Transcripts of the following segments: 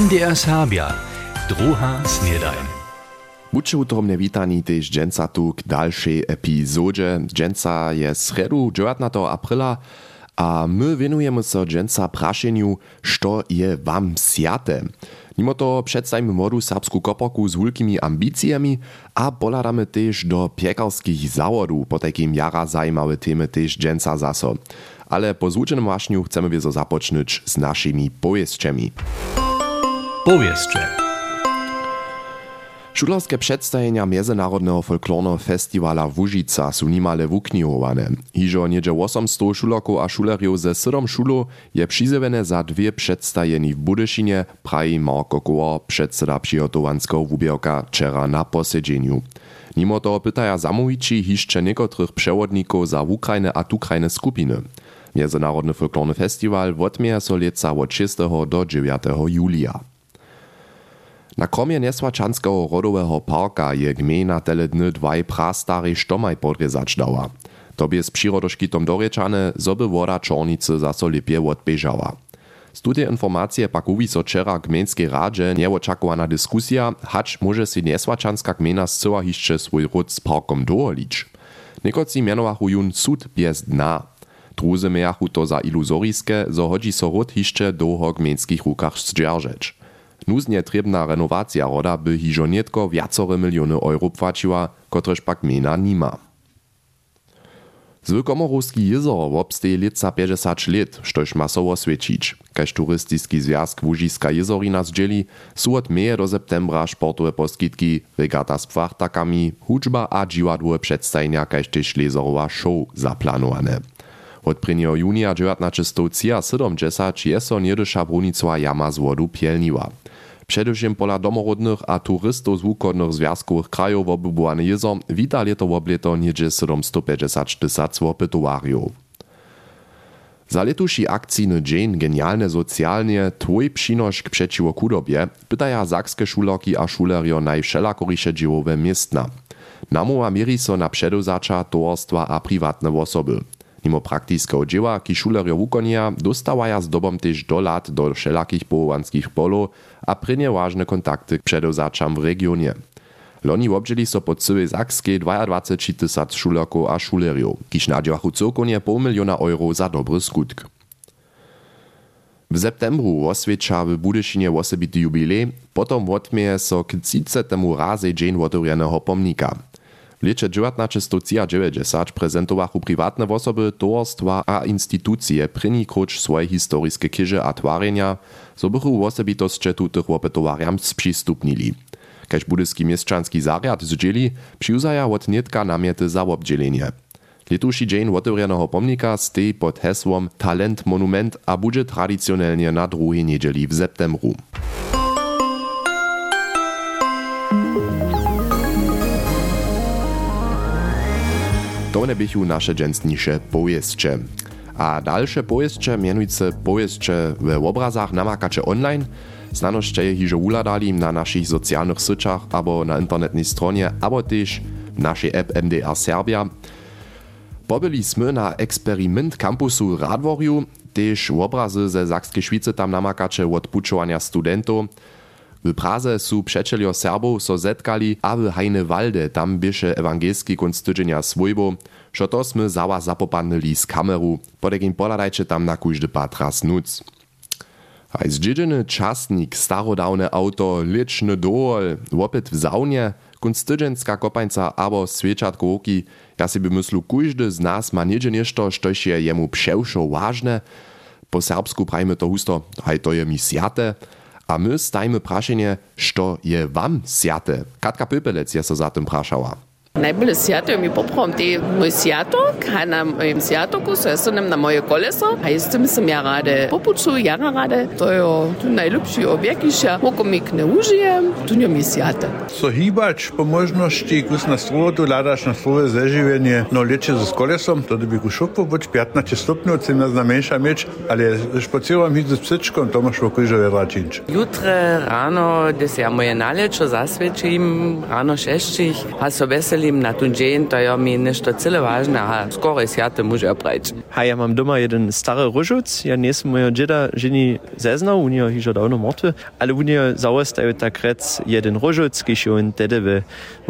MDR Serbia, druha snedajn. Buďte utromne vítaní tež dženca tu k dalšej epizóde. Dženca je sredu 19. aprila a my venujemy so dženca prašeniu, što je wam sjate. Mimo to przedstawimy młodu serbsku kopoku z wielkimi ambicjami, a poladamy też do piekarskich zawodów, po takim jara zajmowe temy też dżęca zaso. Ale po złuczonym waśniu chcemy wiezo zapocznyć z naszymi powieszczami. Powieszcze. Šulerskie przedstawienia Międzynarodnego Folklornego Festiwala Łužica są nimale wuknihowane. Hižo niedzie 800 šulerków a šulerjów ze 7 šulo je przyzywane za dwie przedstawieni w Budyszynie, praji Marko Koor, przedseda przygotowanskiego wubierka wczera na posiedzeniu. Mimo to pytaja zamówici hiszcze niekotrych przewodników za Ukrainę a Tukrajne skupiny. Międzynarodny Folklorny Festiwal odmieja so leca od 6 do 9 julia. Na kromie Nesłaczanskiego rodowego parka je gmina tele dny dwaj prastarej štomaj podrezać dała. Tobie z przyrodoszkitom dorečane, zoby woda Czornicy zaso lepie odbieżała. Z tutej informacje pak uwi so wczera gmenskiej radzie nieoczakowana dyskusja, hacz może si Nesłaczanska gmina zcyła hiszcze swój ród z parkom doolić. Niekoci mianowachu jun sud bez dna. Druzy mejachu to za iluzorijskie, zo hodzi so ród hiszcze doho gmenskich rukach zdzierżeć. Nuznie trebna renowacja roda by hižo netko viacore miliony euro płaciła, kotreż pak mena nima. Zwykłomorowski jezero wobsteje leca 50 lat, štož ma so osvědčić. Kaž turistiski związk Łužiska jezorina zdzieli, su od meje do septembra sportowe poskitki, regata z płachtakami, hudżba a dziwadłowe przedstajnia, kaž tež lezorowa show zaplanowane. Od 1. junia 1970 je so niedysza brunicova jama z wodu pielniła. Především pola domorodnych a turistów z wukodnych związkowych krajów obybuwane jezo wita leto wobleto niedzie 750 tysac opytowariów. Za letuši akcijny dzień genialne socjalnie twój przynoś przeciwo kudobie pytaja zakskie szuloki a szulerio najwszelakorysze dziełowe miestna. Namowa mieri so na przedozacza, towarstwa a prywatne osoby. Mimo praktiskiego dzieła, ki šulerjo wukonja, dostawaja z dobom też do lat do wszelakich połowanskich polo, a prynie ważne kontakty przedozaczam w regionie. Loni obdzieli so po całej Zakskiej 22 tysac šulerków a šulerjów, kiż nadziachu cyrkonie pół miliona euro za dobry skutk. W septembru oswiecza w Budyszynie osobity jubilej, potom odmieje so k 30. razy dzień otworionego pomnika. W lecie 1990 prezentowachu prywatne osoby, towarstwa a instytucje pryni krucz swoje historyskie kyże a twarenia, so bychu osobitosće tutych opytowariam sprzystupnili. Kaž budyski mieszczanski zariad zdzieli, przyuzaja od nietka namiety za obdzielenie. Letuši dzień otworionego pomnika stej pod hesłom Talent Monument a bude tradycjonalnie na drugiej niedzieli w septembru. To nebychu nasze dżęsnisze pojeźdźcze. A dalsze pojeźdźcze, mianujce pojeźdźcze w obrazach namakacze online, znanoście je hižo uladali na naszych socjalnych syczach, abo na internetnej stronie, abo też w naszej app MDR Serbia. Pobyli sme na eksperiment kampusu Radworju, też obrazy ze Sakskiej Szwicy tam namakacze od puczowania studentów, w Praze su přečeljo Serbów so zetkali, a w Hajne Walde tam bieše ewangelski kunst tydzienia swojbo, što to sme zała zapopanili z kameru, podekim poladajcie tam na kujdy patras nuc. A zdziedzeny czasnik, starodawne auto, liczny dool, łopyt w saunie, kunstydženska kopańca abo sviečatko oki, ja by myslu, kujdy z nas ma niedzie nešto, štož je jemu převšo vážne. Po serbsku prajmy to husto, haj to je mi sjate, a my stajmy prašenje, što je wam sjate. Katka Pöpelec je so za tym prašała. Najbolje sjato mi poprom, te moj sjatok, a na mojem sjatoku se sunem na moje koleso, a i s tim sam ja rade popuču, ja rade. To je tu najljubši objekt, išja, koliko mi ne užijem, tu njo mi sjata. So hibač po možnosti, kus na slotu, ladaš na slove zaživenje, no leče z kolesom, to dobi kušupu, boč 15 stopnjev, cena znamenša meč, ali špociram hidu s psičkom, to moš v križove račinč. Jutre, rano, gdje se ja moje nalečo zasvećim, rano šešćih, a so veseli wieselim na ten dzień, to ja mi nešto cyle ważne, a skoro światy muszę oprać. A ja mam doma jeden stary różuc, ja nie jestem mojego dzieda żeni zeznał, u niego hižo dawno martwy, ale u niego załostają tak rec jeden różuc, kiedy on wtedy w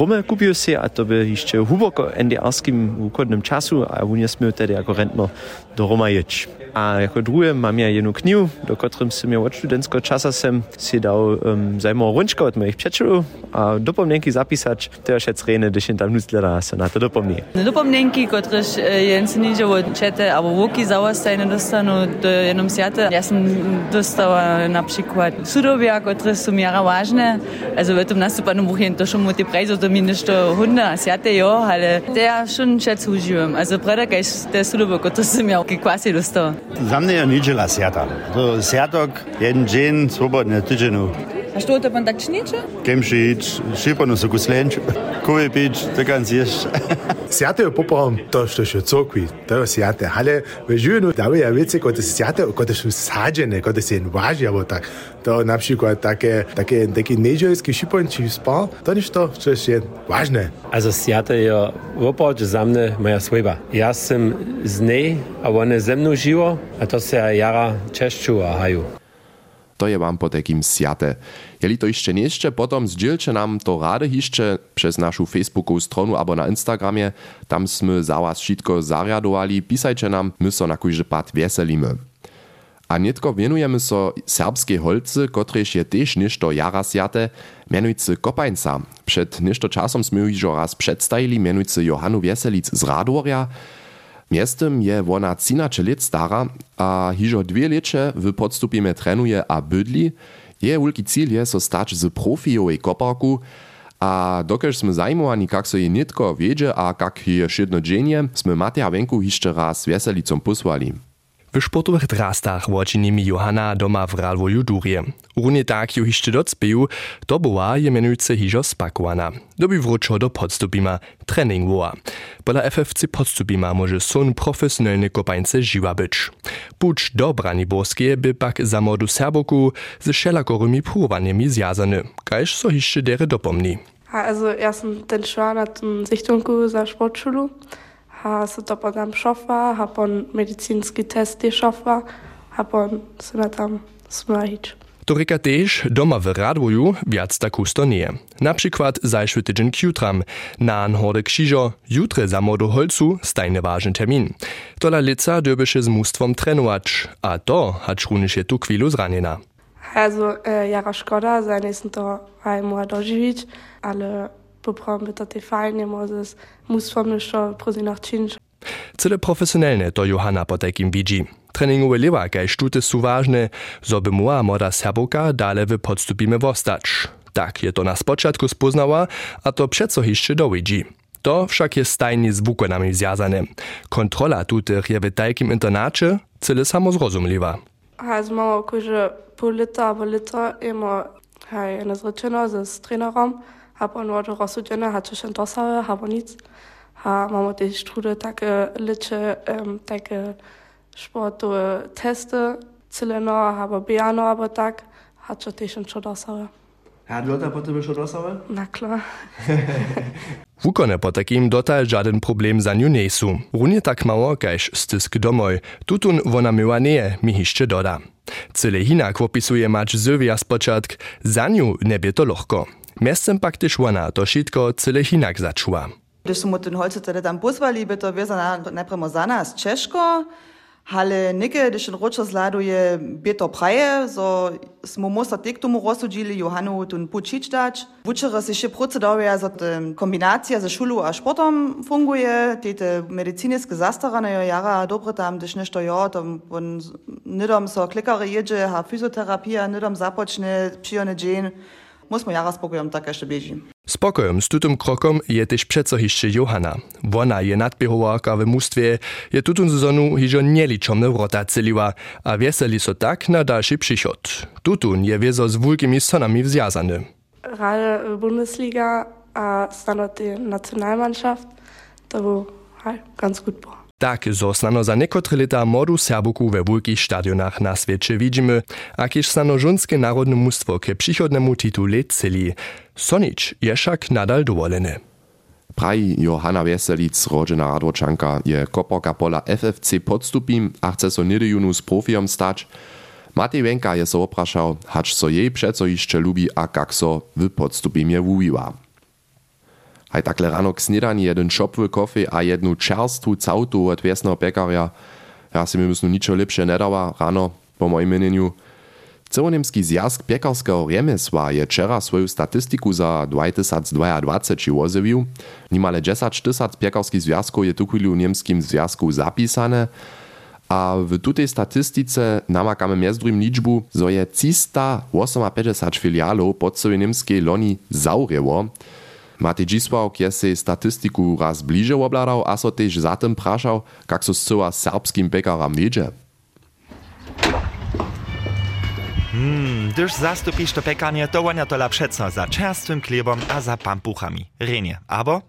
Rome kupił się, a to by jeszcze huboko NDR-skim ukodnym czasu, a u niego smiał wtedy jako rentner do Roma jeć. A jako drugie mam ja jedną knihu, do którym jsem ja od studentského časa jsem si dal um, zajímavou runčku od mojich přečelů a dopomněnky zapísať, to je šec rejne, když jen tam newsletter se na to dopomní. Dopomněnky, kotrež jen se nižo od čete, abo vuky zaostajne dostanu, to je jenom sjate. Ja som dostala napríklad sudovia, ktoré sú mi jara vážne. Also v tom nastupanom buchien to šumu tie prejzo to mi nešto hunde a sjate jo, ale to ja šun čet užívam. Also preda, keď te sudovia, ktoré otroki, kva si dosto? Za mene je ničela sjata. To sjatok, en džen, svobodne tičenu. A što te pa tak čniče? Kem še ič, šipano so kuslenč, kuvi pič, tekan si ješ. To, što je cokvi, to je sjate, ale v živinu dawe ja wiece, kod sjate, kod są sadzene, kod się waży, albo tak. To na przykład takie, takie, taki niedzielski šiponči spal, to niż to, co jest ważne. Also je opravdu za mne moja svojba. Ja sam z nej, a one ze mnou živo, a to se jara češću a haju. To je wam po takim sjate. Jeli to jeszcze nie jeszcze, potom zdzielcie nam to rady jeszcze przez naszą facebookową stronę albo na Instagramie. Tam sme za was wszystko zariadowali. Pisajcie nam, my so na kujże pad wieselimy. A nietko wienujemy so serbskiej holcy, kotrež je też ništo jara sjate, mianujcy Kopańca. Przed ništo czasom sme już raz przedstawili mianujcy Johanu Wieselic z Radworja, Miestem je wona 13 lat stara, a hižo dwie leče w podstupime trenuje a bydli. Je wielki cíl je so stać z profijowej koparku, a dokež sme zajmowani, kak so je nitko wiedzie a kak je šedno dženje, sme Mateja Wenku jeszcze raz Wieselicom posłali. W sportowych drastach łoczyni mi Johanna doma w Ralwoju Durje. Runie tak ju hiszczy docpiju, to była je menujce hižo spakowana. Dobi wróciło do podstupima, trening woła. Pola FFC podstupima może son profesjonalny kopańce żywa być. Pucz do brani boskie by pak za modu serboku ze szelakorymi próbowaniami zjazany, kajż so hiszczy dere dopomni. Also erst den Schwan hat Sichtung za Sportschule. ha se to potom šofa, ha pon medicinski testy šofa, ha pon se na tam smahič. To reka tež doma w Radwoju viac takusto nie. Na przykład zajszły tydzień kjutram, na horde krzyżo, jutre za modu holcu stajny ważny termin. Tola lica döbische z mustwom trenować, a to hat szrunische tu chwilu zranjena. Also äh, jara szkoda, za nächsten to hajmu dożywić, ale poprom by to te fajnie możesz mustwom jeszcze próżynach czynić. Cyle profesjonalne to Johanna po takim widzi. Treningowe lewa, kaj sztuty są ważne, zo by moja moda serboka dale w podstupimy wostać. Tak je to na spoczatku spoznała, a to przeco jeszcze dowidzi. To wszak jest stajnie z wukonami związane. Kontrola tutych je w takim internacie cyle samo zrozumliwa. Also mama kuže pol leta albo leta ima haj ena zrečena z trenerom, ha pa ono rozsuđena, ha češen dosave, ha pa nic. Ha mama te štrude take liče, um, take sportove teste, celeno, ha pa bijano, abo tak, ha čo tešen čo dosave. A dlota po tebe šo dosave? Na klar. Wukone po takim dotal żaden problem za niu nie są. Runie tak mało, kajż stysk domoj. Tutun wona myła nie, mi hiszcze doda. Cyle hinak opisuje mać Sylwia spoczatk, za niu nie to lochko. Miestem pak też ona to szitko cyle hinak zaczła. Když smo ten holce tedy tam pozvali, by to vezana najprv za nas Češko, ale nike, když ten ročer zladuje, by to praje, so smo mosta tek tomu rozsudili Johanu tun pučič dać. Vučera se še procedovia, so kombinacija za šulu a športom funguje, te medicinske zastarane jo jara dobro tam, když nešto jo, tam on nidom so klikare jedzie, ha fyzioterapia, nidom započne, przyjone dzień, musimo jara spokojom tak jeszcze bieži. Spokojom z tutym krokom je też przeco hiszcze Johanna. Wona je nadbiehowarka w mustwie, je tutun sezonu hižo nieliczomne wrota celiła, a wieseli so tak na dalszy przychod. Tutun je wiezo z wulkimi sonami wzjazany. Gerade Bundesliga, a die Nationalmannschaft, to był ganz gut było. Tak zostano za niekotre lata modu Serbuku we wulkich stadionach na świecie widzimy, a kiež stano żunskie narodne mustwo ke przychodnemu titule celi. Sonic je však nadal dovolene. Praji Johanna Weselic, rodzena Radwočanka, je koporka pola FFC podstupim a chce so nedejunu z stać. Matej Wenka je so oprašał, hacz so jej przeco jeszcze lubi a kak so w podstupimie wuwiła. Haj takle rano k snidani jeden šopwy kofi a jednu čerstvu cautu od wiesného pekaria. Ja si mi myslu ničo lepšie nedała rano po mojim meneniu. Celonemski zjazd piekarského remesła je wczera swoją statistiku za 2022 ozjewił. Nimale 10 tysac piekarskich związków je tu w niemskim związku zapisane, a w tutej statystice namakamy między liczbu, że je 358 filialów pod sobie niemskiej loni zaurjeło. Matej Dzisławk je sej statystiku raz bliže obladał, a so też zatem praszał, jak so zcyła serbskim pekaram wiedzie. Hmm, gdyż zastupisz to pekanie, to wania to przeco za czerstwym chlebom a za pampuchami. Renie, abo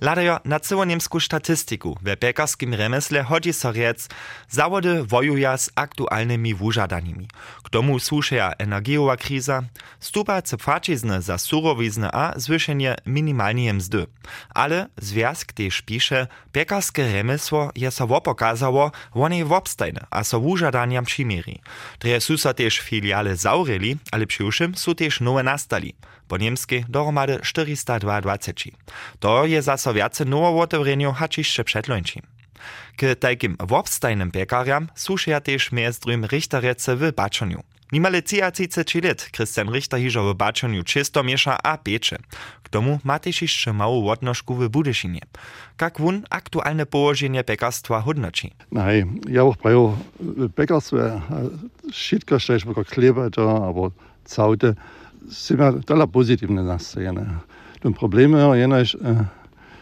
Ladajo na całoniemsku statystiku we pekarskim remesle chodzi so riec, zawody wojuja z aktualnymi wużadaniami. K tomu słuszeja energiowa kriza, stupa cepfacizny za surowizny a zwyszenie minimalnej mzdy. Ale związk też pisze, pekarskie remesło je so wopokazało, wonej a so wużadaniam przymierí. Dreje su so też filiale zaureli, ale przyuszym su też nowe nastali po niemsky dohromady 422. To je zaso viace nowo otewreniu hačišće předlońči. K tajkim wobstajnym pekariam słušia też miezdrym richterece w baczoniu. Nimale 33 lat Christian Richter hižo w baczoniu czysto miesza a piecze. K tomu ma też jeszcze małą odnożku w Budyszynie. Jak wun aktualne położenie pekarstwa hodnoci? Nej, ja auch prajo pekarstwo, wszystko, co jest chleba, aber caute, Sima tola pozitivne nastajene. Ten problem je jenož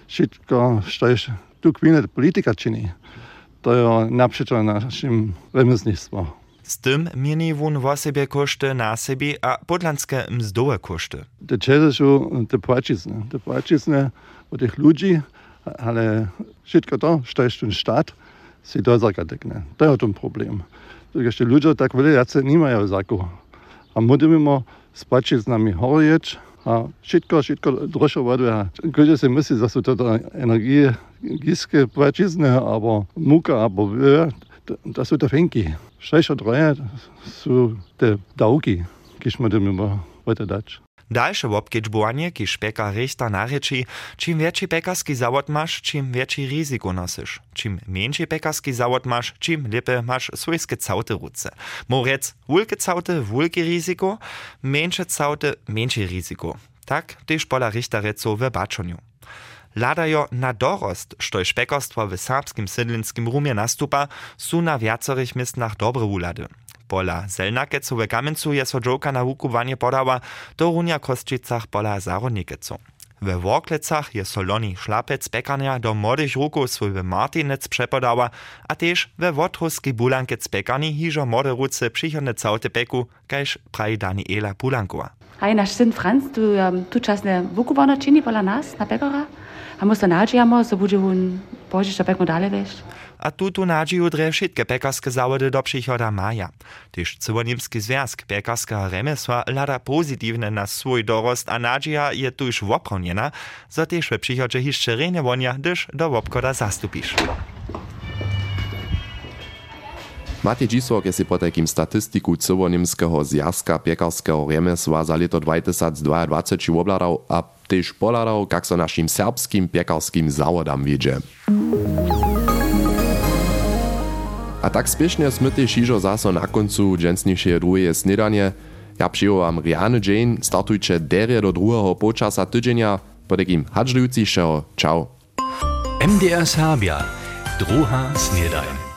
všetko, što je tu kvíne politika čini. To je napřečo našim remesnictvo. Z tym mieni wun wo sobie koszty na sobie a podlanskie mzdowe koszty. Te są te płacizne. Te płacizne od tych ludzi, ale wszystko to, što jest ten sztat, si to zakadekne. To jest ten problem. Jeszcze ludzie tak wiele jacy nie mają zaku. A mówimy spačiť s nami Šitko, šitko drošo vodve. Kaže se misli, da so to energie gizke prečizne, abo muka, abo vve, da so to fenki. Šešo troje so te davki, ki smo dem imeli. Weiter Deutsch. Dalsze wobkedźbowanie, kiż pekar rechta nareči, czym większy pekarski zawod masz, czym większy ryzyko nosisz. Czym mniejszy pekarski zawod masz, czym lepiej masz swojskie całte ruce. Morec, wulke całte, wulke ryzyko, mniejsze całte, mniejsze ryzyko. Tak też pola richta reco w baczoniu. Ladajo na dorost, štož pekarstwo w serbskim sydlinskim rumie nastupa, su na wiacorych miestnach dobre ulady. Pola Zelnakecu w Kamencu je so dżoka na wukowanie podała, do runia Kostrzicach pola Zarodnikecu. We Worklecach je soloni szlapec pekarnia do młodych ruków swój w Martinec przepodała, a też we Wotruski Bulankec pekarni hiżo młode ruce przychodne całte peku, kajż praji Daniela Bulankowa. Hej, nasz syn Franz, tu um, tu czasne wukowana czyni pola nas na pekara, a my se nadziejamy, so będzie on pożyć, pekmo dalej wejść a tutu nadzieju dre wszystkie pekarskie zawody do przychoda maja. Tyż Cywoniemski Związk Pekarskiego Remesła lada pozytywne na swój dorost, a nadzieja je tuż woproniena, za też w przychodzie jeszcze renie wonia, gdyż do wopkoda zastupisz. Matej Dzisłok je si po takim statystiku Cywoniemskiego Związka Pekarskiego Remesła za leto 2022 obladał, a też poladał, jak so naszym serbskim pekarskim zawodam wiedzie. A tak spiešne sme tiež ižo zaso na koncu dženstnejšie druhé snedanie. Ja přijovam Riane Jane, startujte derie do druhého počasa tydzenia, po takým hadždujúcišeho. Čau. MDR Serbia, druha snedajn.